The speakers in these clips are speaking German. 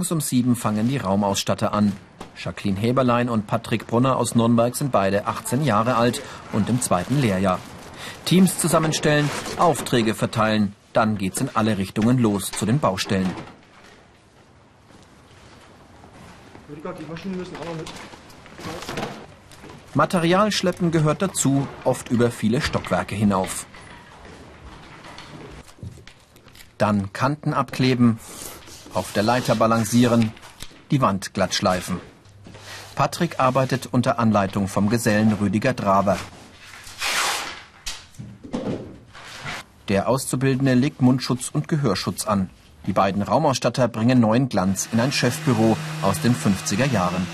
Morgens um sieben fangen die Raumausstatter an. Jacqueline Heberlein und Patrick Brunner aus Nürnberg sind beide 18 Jahre alt und im zweiten Lehrjahr. Teams zusammenstellen, Aufträge verteilen, dann geht's in alle Richtungen los zu den Baustellen. Materialschleppen gehört dazu, oft über viele Stockwerke hinauf. Dann Kanten abkleben, auf der Leiter balancieren, die Wand glatt schleifen. Patrick arbeitet unter Anleitung vom Gesellen Rüdiger Draber. Der Auszubildende legt Mundschutz und Gehörschutz an. Die beiden Raumausstatter bringen neuen Glanz in ein Chefbüro aus den 50er Jahren.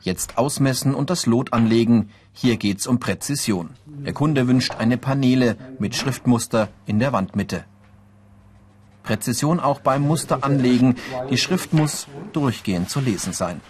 Jetzt ausmessen und das Lot anlegen. Hier geht's um Präzision. Der Kunde wünscht eine Paneele mit Schriftmuster in der Wandmitte. Präzision auch beim Musteranlegen. Die Schrift muss durchgehend zu lesen sein.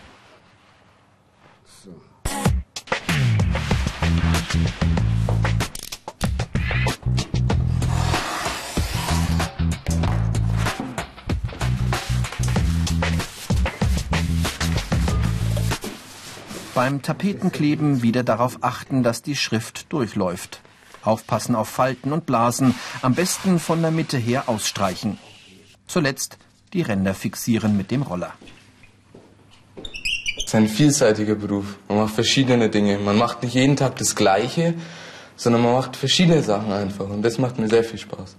Beim Tapetenkleben wieder darauf achten, dass die Schrift durchläuft. Aufpassen auf Falten und Blasen, am besten von der Mitte her ausstreichen. Zuletzt die Ränder fixieren mit dem Roller. Es ist ein vielseitiger Beruf. Man macht verschiedene Dinge. Man macht nicht jeden Tag das Gleiche, sondern man macht verschiedene Sachen einfach. Und das macht mir sehr viel Spaß.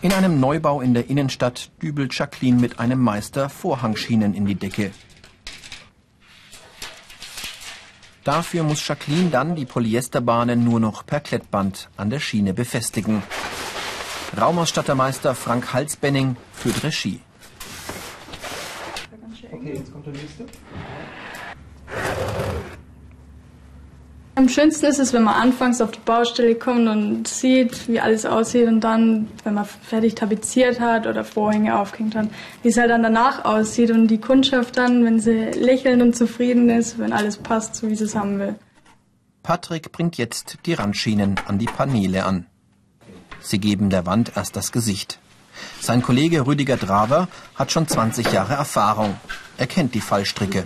In einem Neubau in der Innenstadt dübelt Jacqueline mit einem Meister Vorhangschienen in die Decke. Dafür muss Jacqueline dann die Polyesterbahnen nur noch per Klettband an der Schiene befestigen. Raumausstattermeister Frank Halsbenning führt Regie. Okay, jetzt kommt der nächste. Am schönsten ist es, wenn man anfangs auf die Baustelle kommt und sieht, wie alles aussieht und dann, wenn man fertig tapeziert hat oder Vorhänge aufgehängt hat, wie es halt dann danach aussieht und die Kundschaft dann, wenn sie lächelnd und zufrieden ist, wenn alles passt, so wie sie es haben will. Patrick bringt jetzt die Randschienen an die Paneele an. Sie geben der Wand erst das Gesicht. Sein Kollege Rüdiger Draver hat schon 20 Jahre Erfahrung. Er kennt die Fallstricke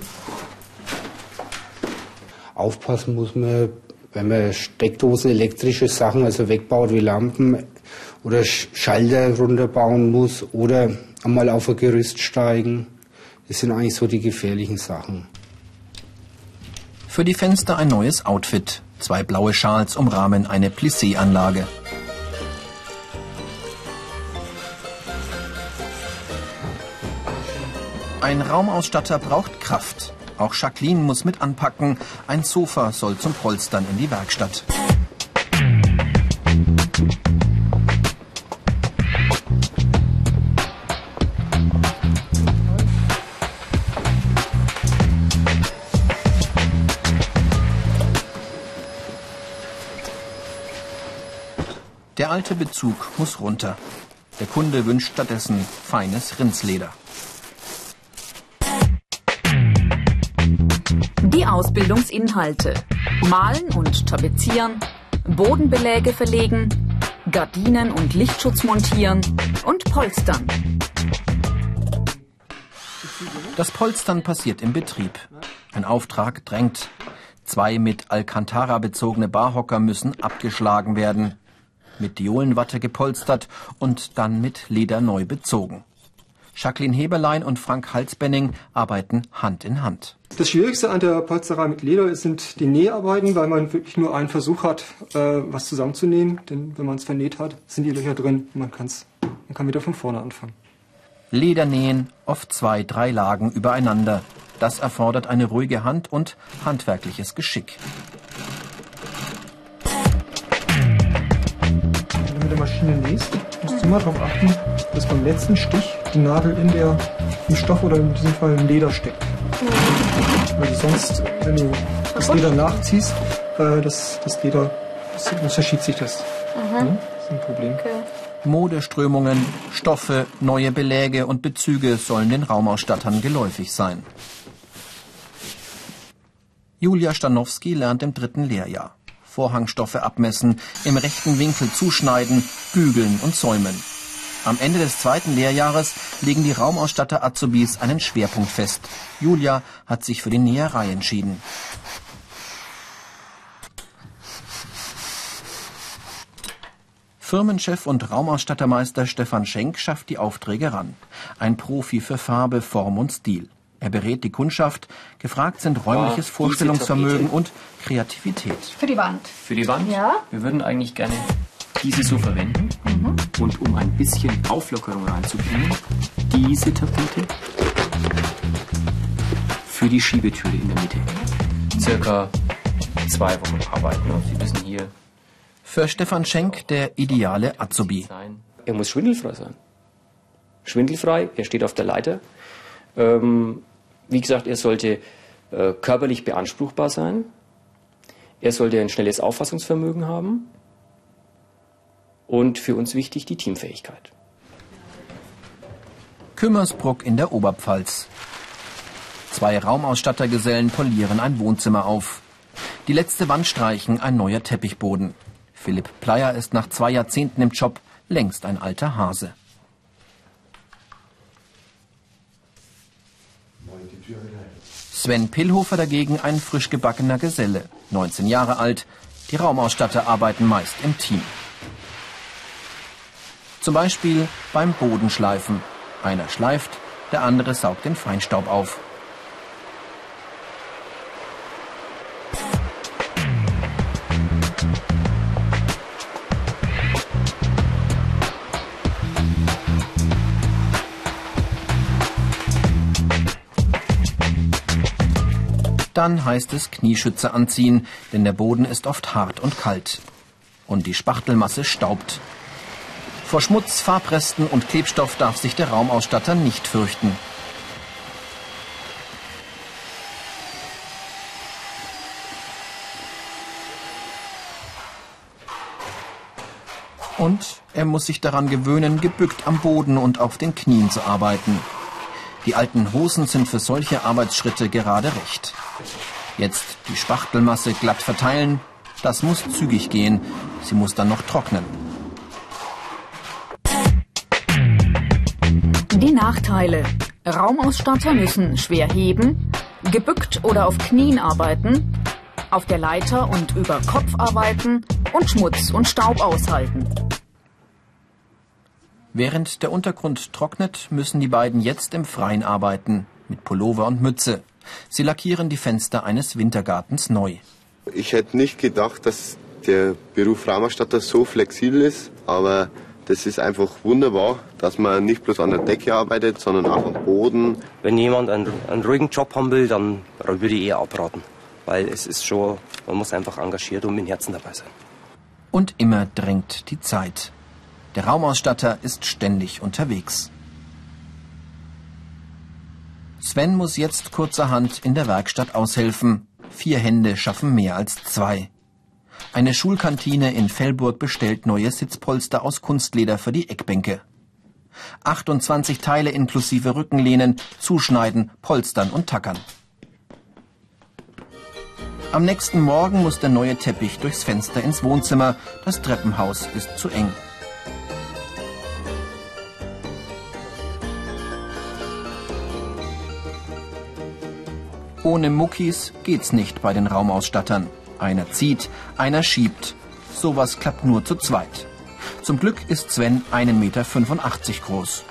aufpassen muss man, wenn man Steckdosen, elektrische Sachen, also wegbaut wie Lampen oder Schalter runterbauen muss oder einmal auf ein Gerüst steigen. Das sind eigentlich so die gefährlichen Sachen. Für die Fenster ein neues Outfit. Zwei blaue Schals umrahmen eine Plissé-Anlage. Ein Raumausstatter braucht Kraft. Auch Jacqueline muss mit anpacken. Ein Sofa soll zum Polstern in die Werkstatt. Der alte Bezug muss runter. Der Kunde wünscht stattdessen feines Rindsleder. Ausbildungsinhalte. Malen und tapezieren, Bodenbeläge verlegen, Gardinen und Lichtschutz montieren und polstern. Das Polstern passiert im Betrieb. Ein Auftrag drängt. Zwei mit Alcantara bezogene Barhocker müssen abgeschlagen werden, mit Diolenwatte gepolstert und dann mit Leder neu bezogen. Jacqueline Heberlein und Frank Halsbenning arbeiten Hand in Hand. Das Schwierigste an der Polsterei mit Leder sind die Näharbeiten, weil man wirklich nur einen Versuch hat, äh, was zusammenzunähen. Denn wenn man es vernäht hat, sind die Löcher drin und man, kann's, man kann wieder von vorne anfangen. Ledernähen, oft zwei, drei Lagen übereinander. Das erfordert eine ruhige Hand und handwerkliches Geschick. Wenn du mit der Maschine nähst, musst du immer darauf achten, dass beim letzten Stich die Nadel in der, im Stoff oder in diesem Fall im Leder steckt. Weil sonst, wenn du das Leder nachziehst, äh, das, das Leder, das verschiebt sich das. Ja, das ist ein Problem. Okay. Modeströmungen, Stoffe, neue Beläge und Bezüge sollen den Raumausstattern geläufig sein. Julia Stanowski lernt im dritten Lehrjahr. Vorhangstoffe abmessen, im rechten Winkel zuschneiden, bügeln und säumen. Am Ende des zweiten Lehrjahres legen die Raumausstatter Azubis einen Schwerpunkt fest. Julia hat sich für die Näherei entschieden. Firmenchef und Raumausstattermeister Stefan Schenk schafft die Aufträge ran. Ein Profi für Farbe, Form und Stil. Er berät die Kundschaft. Gefragt sind räumliches Ja, Vorstellungsvermögen und Kreativität. Für die Wand. Für die Wand? Ja. Wir würden eigentlich gerne diese so verwenden. Und um ein bisschen Auflockerung reinzubringen, diese Tapete für die Schiebetüre in der Mitte. Circa zwei Wochen arbeiten. Und Sie wissen hier Für Stefan Schenk der ideale Azubi. sein. Er muss schwindelfrei sein. Schwindelfrei, er steht auf der Leiter. Ähm, wie gesagt, er sollte äh, körperlich beanspruchbar sein. Er sollte ein schnelles Auffassungsvermögen haben. Und für uns wichtig die Teamfähigkeit. Kümmersbruck in der Oberpfalz. Zwei Raumausstattergesellen polieren ein Wohnzimmer auf. Die letzte Wand streichen, ein neuer Teppichboden. Philipp Pleier ist nach zwei Jahrzehnten im Job längst ein alter Hase. Sven Pillhofer dagegen ein frisch gebackener Geselle, 19 Jahre alt. Die Raumausstatter arbeiten meist im Team. Zum Beispiel beim Bodenschleifen. Einer schleift, der andere saugt den Feinstaub auf. Dann heißt es Knieschütze anziehen, denn der Boden ist oft hart und kalt. Und die Spachtelmasse staubt. Vor Schmutz, Farbresten und Klebstoff darf sich der Raumausstatter nicht fürchten. Und er muss sich daran gewöhnen, gebückt am Boden und auf den Knien zu arbeiten. Die alten Hosen sind für solche Arbeitsschritte gerade recht. Jetzt die Spachtelmasse glatt verteilen. Das muss zügig gehen. Sie muss dann noch trocknen. Nachteile. Raumausstatter müssen schwer heben, gebückt oder auf Knien arbeiten, auf der Leiter und über Kopf arbeiten und Schmutz und Staub aushalten. Während der Untergrund trocknet, müssen die beiden jetzt im Freien arbeiten. Mit Pullover und Mütze. Sie lackieren die Fenster eines Wintergartens neu. Ich hätte nicht gedacht, dass der Beruf Raumausstatter so flexibel ist, aber das ist einfach wunderbar, dass man nicht bloß an der Decke arbeitet, sondern auch am Boden. Wenn jemand einen, einen ruhigen Job haben will, dann würde ich eher abraten. Weil es ist schon, man muss einfach engagiert und mit dem Herzen dabei sein. Und immer drängt die Zeit. Der Raumausstatter ist ständig unterwegs. Sven muss jetzt kurzerhand in der Werkstatt aushelfen. Vier Hände schaffen mehr als zwei. Eine Schulkantine in Fellburg bestellt neue Sitzpolster aus Kunstleder für die Eckbänke. 28 Teile inklusive Rückenlehnen, Zuschneiden, Polstern und Tackern. Am nächsten Morgen muss der neue Teppich durchs Fenster ins Wohnzimmer. Das Treppenhaus ist zu eng. Ohne Muckis geht's nicht bei den Raumausstattern. Einer zieht, einer schiebt. Sowas klappt nur zu zweit. Zum Glück ist Sven 1,85 Meter groß.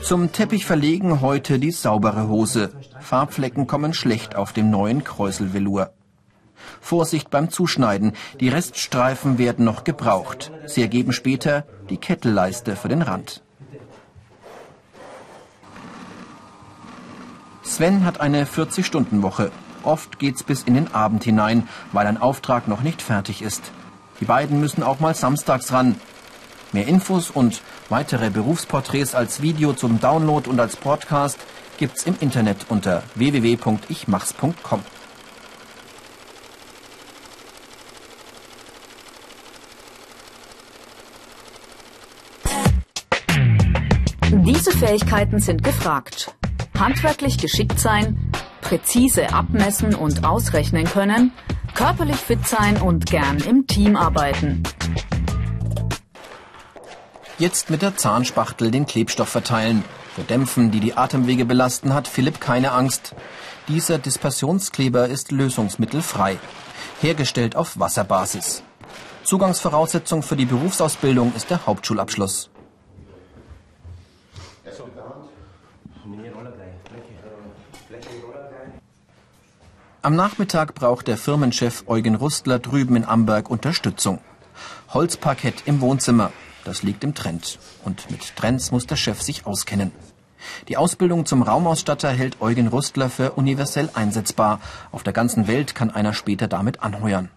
Zum Teppich verlegen heute die saubere Hose. Farbflecken kommen schlecht auf dem neuen Kräuselvelour. Vorsicht beim Zuschneiden. Die Reststreifen werden noch gebraucht. Sie ergeben später die Kettelleiste für den Rand. Sven hat eine 40-Stunden-Woche. Oft geht's bis in den Abend hinein, weil ein Auftrag noch nicht fertig ist. Die beiden müssen auch mal samstags ran. Mehr Infos und weitere Berufsporträts als Video zum Download und als Podcast gibt's im Internet unter www.ichmachs.com. Diese Fähigkeiten sind gefragt. Handwerklich geschickt sein, präzise abmessen und ausrechnen können, Körperlich fit sein und gern im Team arbeiten. Jetzt mit der Zahnspachtel den Klebstoff verteilen. Für Dämpfen, die die Atemwege belasten, hat Philipp keine Angst. Dieser Dispersionskleber ist lösungsmittelfrei, hergestellt auf Wasserbasis. Zugangsvoraussetzung für die Berufsausbildung ist der Hauptschulabschluss. Am Nachmittag braucht der Firmenchef Eugen Rustler drüben in Amberg Unterstützung. Holzparkett im Wohnzimmer, das liegt im Trend. Und mit Trends muss der Chef sich auskennen. Die Ausbildung zum Raumausstatter hält Eugen Rustler für universell einsetzbar. Auf der ganzen Welt kann einer später damit anheuern.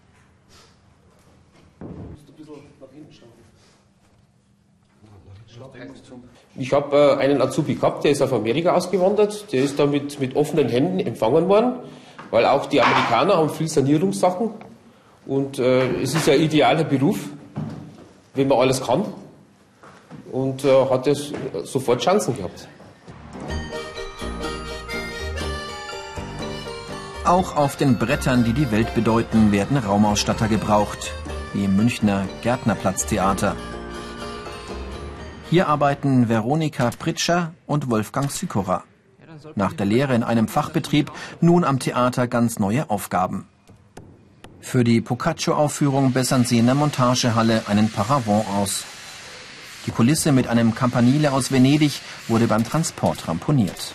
Ich habe äh, einen Azubi gehabt, der ist auf Amerika ausgewandert, der ist da mit, mit offenen Händen empfangen worden weil auch die Amerikaner haben viel Sanierungssachen und äh, es ist ja idealer Beruf, wenn man alles kann und äh, hat es sofort Chancen gehabt. Auch auf den Brettern, die die Welt bedeuten, werden Raumausstatter gebraucht, wie im Münchner Gärtnerplatztheater. Hier arbeiten Veronika Pritscher und Wolfgang Sykora nach der Lehre in einem Fachbetrieb nun am Theater ganz neue Aufgaben. Für die Boccaccio-Aufführung bessern sie in der Montagehalle einen Paravent aus. Die Kulisse mit einem Campanile aus Venedig wurde beim Transport ramponiert.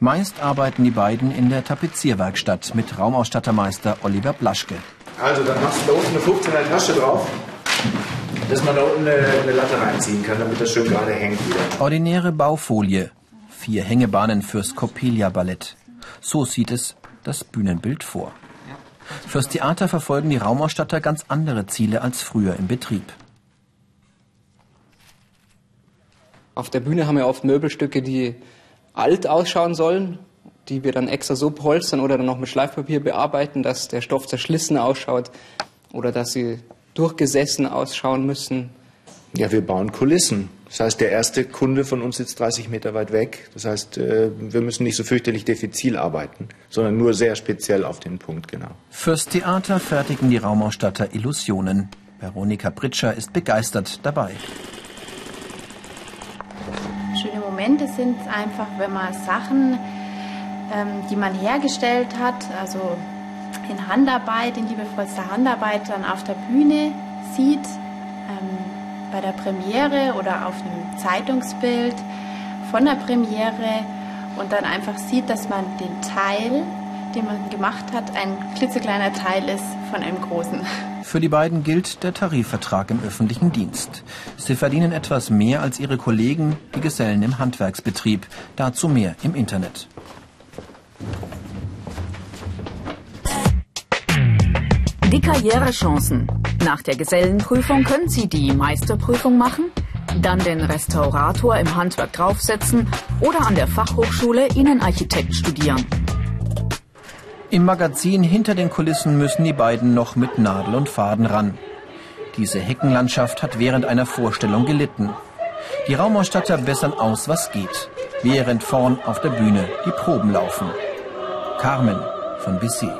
Meist arbeiten die beiden in der Tapezierwerkstatt mit Raumausstattermeister Oliver Blaschke. Also, dann machst du da unten eine 15er Tasche drauf, dass man da unten eine, eine Latte reinziehen kann, damit das schön gerade hängt wieder. Ordinäre Baufolie. Vier Hängebahnen fürs Coppelia-Ballett. So sieht es das Bühnenbild vor. Fürs Theater verfolgen die Raumausstatter ganz andere Ziele als früher im Betrieb. Auf der Bühne haben wir oft Möbelstücke, die alt ausschauen sollen die wir dann extra so polstern oder dann noch mit Schleifpapier bearbeiten, dass der Stoff zerschlissen ausschaut oder dass sie durchgesessen ausschauen müssen. Ja, wir bauen Kulissen. Das heißt, der erste Kunde von uns sitzt 30 Meter weit weg. Das heißt, äh, wir müssen nicht so fürchterlich diffizil arbeiten, sondern nur sehr speziell auf den Punkt genau. Fürs Theater fertigen die Raumausstatter Illusionen. Veronika Pritscher ist begeistert dabei. Schöne Momente sind einfach, wenn man Sachen ähm, die man hergestellt hat, also in Handarbeit, in liebevollster Handarbeit dann auf der Bühne sieht, ähm, bei der Premiere oder auf einem Zeitungsbild von der Premiere und dann einfach sieht, dass man den Teil, den man gemacht hat, ein klitzekleiner Teil ist von einem großen. Für die beiden gilt der Tarifvertrag im öffentlichen Dienst. Sie verdienen etwas mehr als ihre Kollegen, die Gesellen im Handwerksbetrieb. Dazu mehr im Internet. Die Karrierechancen. Nach der Gesellenprüfung können Sie die Meisterprüfung machen, dann den Restaurator im Handwerk draufsetzen oder an der Fachhochschule Innenarchitekt studieren. Im Magazin hinter den Kulissen müssen die beiden noch mit Nadel und Faden ran. Diese Heckenlandschaft hat während einer Vorstellung gelitten. Die Raumausstatter bessern aus, was geht, während vorn auf der Bühne die Proben laufen. Carmen von Bissy.